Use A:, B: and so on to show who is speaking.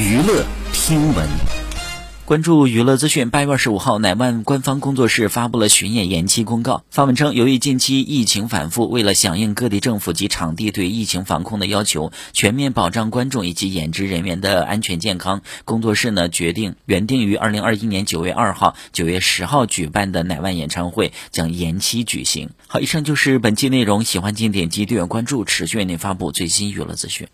A: 娱乐听闻，
B: 关注娱乐资讯。八月二十五号，乃万官方工作室发布了巡演延期公告，发文称由于近期疫情反复，为了响应各地政府及场地对疫情防控的要求，全面保障观众以及演职人员的安全健康，工作室呢决定原定于二零二一年九月二号、九月十号举办的乃万演唱会将延期举行。好，以上就是本期内容，喜欢请点击订阅关注，持续为您发布最新娱乐资讯。